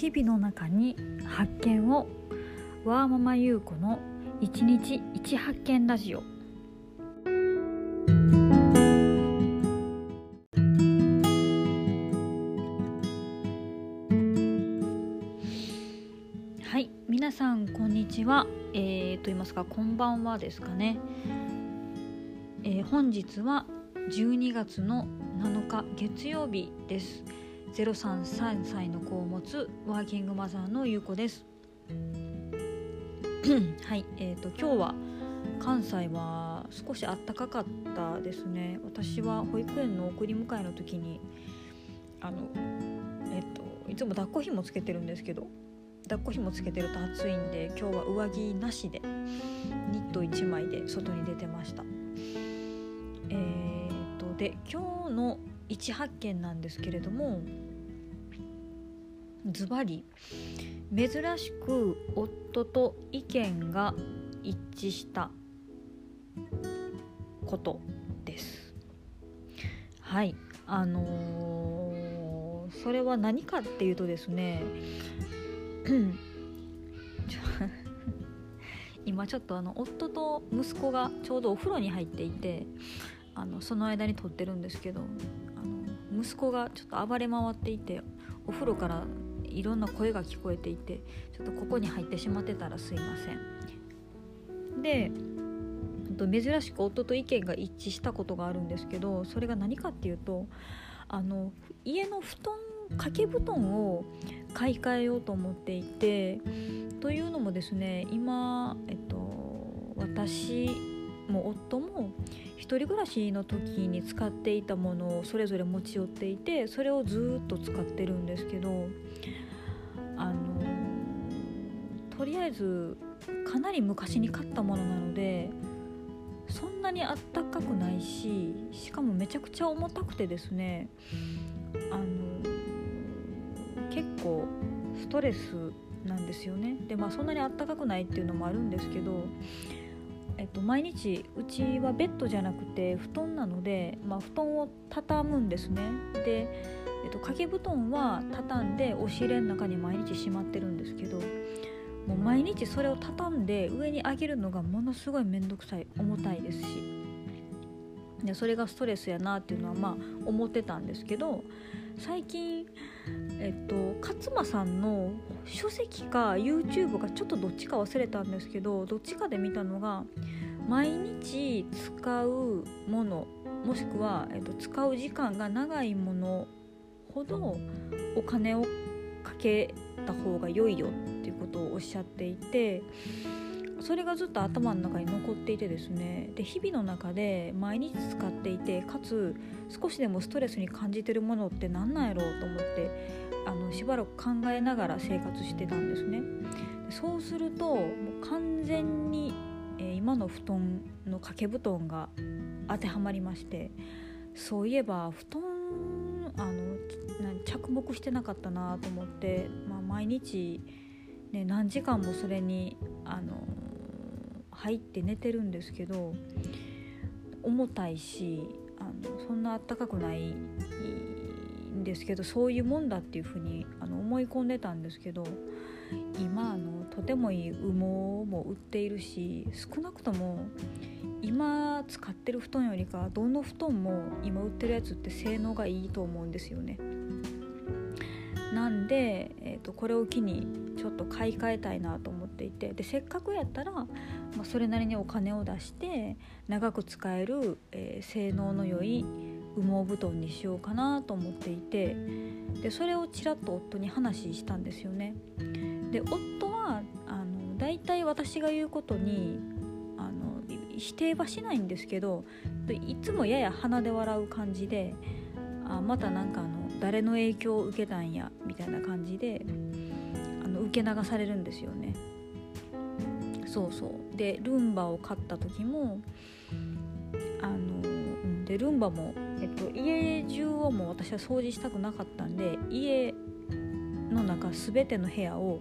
日々の中に発見をワーママ優子の一日一発見ラジオ。はい皆さんこんにちは。えー、と言いますかこんばんはですかね、えー、本日は12月の7日月曜日です。033歳の子を持つワーキングマザーのゆうこです。はいえーと、今日は関西は少し暖かかったですね。私は保育園の送り迎えの時にあのえっ、ー、といつも抱っこひもつけてるんですけど抱っこひもつけてると暑いんで今日は上着なしでニット1枚で外に出てました。えーとで今日の一発見なんですけれどもズバリ珍しく夫と意見が一致したことです。はいあのー、それは何かっていうとですね 今ちょっとあの夫と息子がちょうどお風呂に入っていてあのその間に撮ってるんですけど息子がちょっと暴れ回っていてお風呂からいろんな声が聞こえていてちょっとここに入ってしまってたらすいません。で珍しく夫と意見が一致したことがあるんですけどそれが何かっていうとあの家の布団掛け布団を買い替えようと思っていてというのもですね今、えっと、私も夫も1人暮らしの時に使っていたものをそれぞれ持ち寄っていてそれをずっと使ってるんですけどあのとりあえずかなり昔に買ったものなのでそんなにあったかくないししかもめちゃくちゃ重たくてですねあの結構ストレスなんですよね。でまあそんなにあったかくないっていうのもあるんですけどえっと、毎日うちはベッドじゃなくて布団なので、まあ、布団を畳むんですね。で、えっと、掛け布団は畳んで押し入れの中に毎日しまってるんですけどもう毎日それを畳んで上に上げるのがものすごい面倒くさい重たいですし。でそれがストレスやなっていうのはまあ思ってたんですけど最近えっと勝間さんの書籍か YouTube かちょっとどっちか忘れたんですけどどっちかで見たのが毎日使うものもしくは、えっと、使う時間が長いものほどお金をかけた方が良いよっていうことをおっしゃっていてそれがずっと頭の中に残っていてですね。で日々の中で毎日使っていてかつ少しでもストレスに感じてるものって何なんやろうと思ってあのしばらく考えながら生活してたんですね。そうするともう完全に、え、今の布団の掛け布団が当てはまりましてそういえば布団あの着目してなかったなと思って、まあ、毎日、ね、何時間もそれにあの入って寝てるんですけど重たいしあのそんなあったかくないんですけどそういうもんだっていうふうにあの思い込んでたんですけど今あのとてもいい羽毛も売っているし少なくとも今使ってる布団よりかどの布団も今売ってるやつって性能がいいと思うんですよね。なんで、えーと、これを機にちょっと買い替えたいなと思っていてでせっかくやったら、まあ、それなりにお金を出して長く使える、えー、性能の良い羽毛布団にしようかなと思っていてでそれをちらっと夫に話したんですよね。で夫はあの大体私が言うことにあの否定はしないんですけどいつもやや鼻で笑う感じであまたなんかあの誰の影響を受けたんやみたいな感じであの受け流されるんですよね。そうそうでルンバを買った時もあのでルンバもえっと、家中をもう私は掃除したくなかったんで家の中全ての部屋を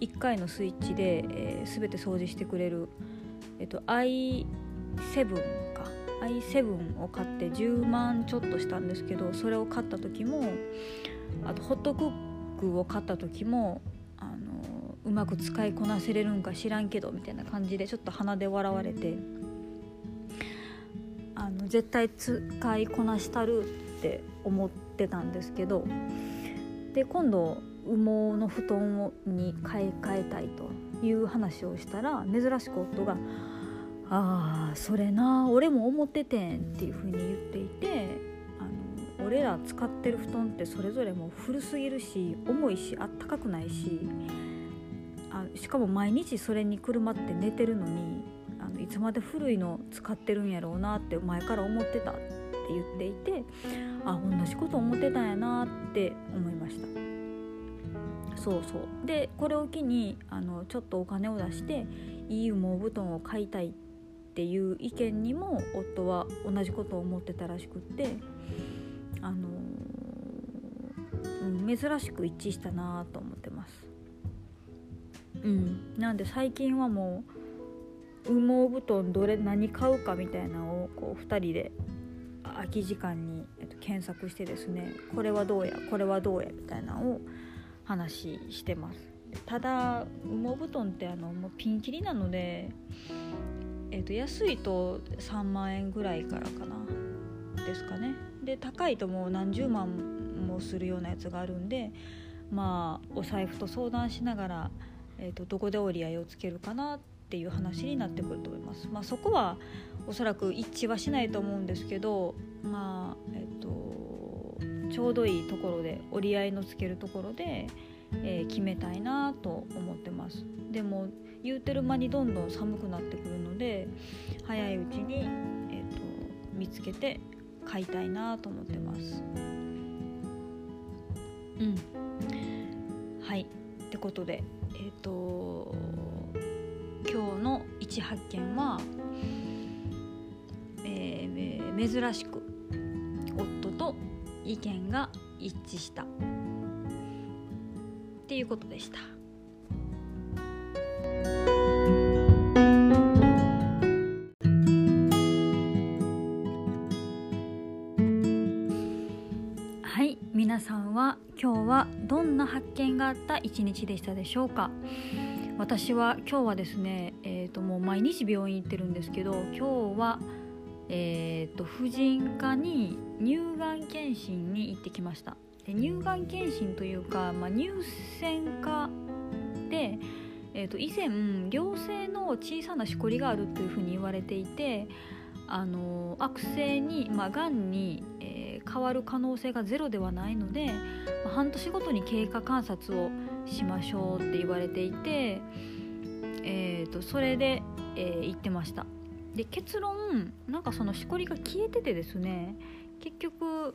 1回のスイッチで、えー、全て掃除してくれる、えっと、i7 か。i7 を買って10万ちょっとしたんですけどそれを買った時もあとホットクッ服を買った時もあのうまく使いこなせれるんか知らんけどみたいな感じでちょっと鼻で笑われてあの絶対使いこなしたるって思ってたんですけどで今度羽毛の布団に買い替えたいという話をしたら珍しく夫が「ああそれな俺も思っててん」っていうふうに言っていてあの俺ら使ってる布団ってそれぞれもう古すぎるし重いしあったかくないしあしかも毎日それにくるまって寝てるのにいつまで古いの使ってるんやろうなって前から思ってたって言っていてあ同じこと思ってたんやなって思いました。そうそうでこれを機にあのちょっとお金を出していい羽毛布団を買いたいっていう意見にも夫は同じことを思ってたらしくってあのうん、珍しく一致したなと思ってます。うん、なんで最近はもう羽毛布団どれ何買うかみたいなのをこう2人で空き時間に、えっと、検索してですねこれはどうやこれはどうやみたいなのを話してます。ただ羽毛布団ってあのもうピンキリなので、えー、と安いと3万円ぐらいからかなですかね。で高いともう何十万もするようなやつがあるんでまあお財布と相談しながら、えーと、どこで折り合いをつけるかなっていう話になってくると思います。まあ、そこはおそらく一致はしないと思うんですけどまあえっ、ー、とちょうどいいところで折り合いのつけるところで、えー、決めたいなと思ってます。でも言うてる間にどんどん寒くなってくるので早いうちに、えーと、見つけて買いたいなと思ってます。うん。はい。ってことでえっ、ー、と今日の一発見は、えー、珍しく夫と意見が一致したっていうことでした。はい皆さんは今日はどんな発見があった一日でしたでしょうか？私は今日はですね、えー、ともう毎日病院行ってるんですけど今日はえーと、婦人科に乳がん検診に行ってきました。で乳がん検診というか、まあ、乳腺科で、えーと、以前良性の小さなしこりがあるというふうに言われていてあの悪性に、まあ、がんに、えー、変わる可能性がゼロではないので、まあ、半年ごとに経過観察をしましょうって言われていて、えーと、それで、えー、行ってました。で結論なんかそのしこりが消えててですね結局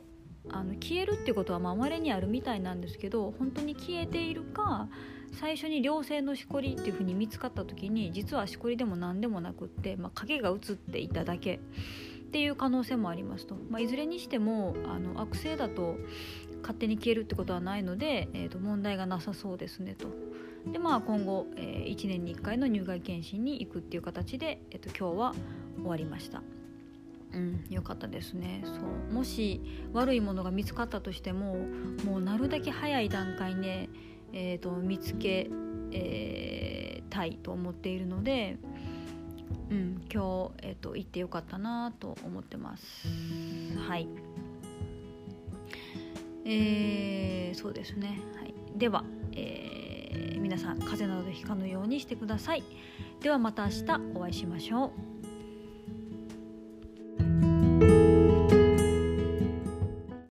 あの消えるっていうことはまあ稀にあるみたいなんですけど本当に消えているか最初に良性のしこりっていうふうに見つかった時に実はしこりでも何でもなくって、まあ、影が映っていただけっていう可能性もありますと、まあ、いずれにしてもあの悪性だと勝手に消えるってことはないので、えー、と問題がなさそうですねと。でまあ今後、えー、1年に1回の入外検診に行くっていう形で、えー、と今日は終わりました。うん、よかったですねそうもし悪いものが見つかったとしてももうなるだけ早い段階で、えーと、見つけ、えー、たいと思っているので、うん、今日、えーと、行ってよかったなと思ってますはいえー、そうですね、はい、では、えー、皆さん風邪などひかぬようにしてください。ではまた明日お会いしましょう。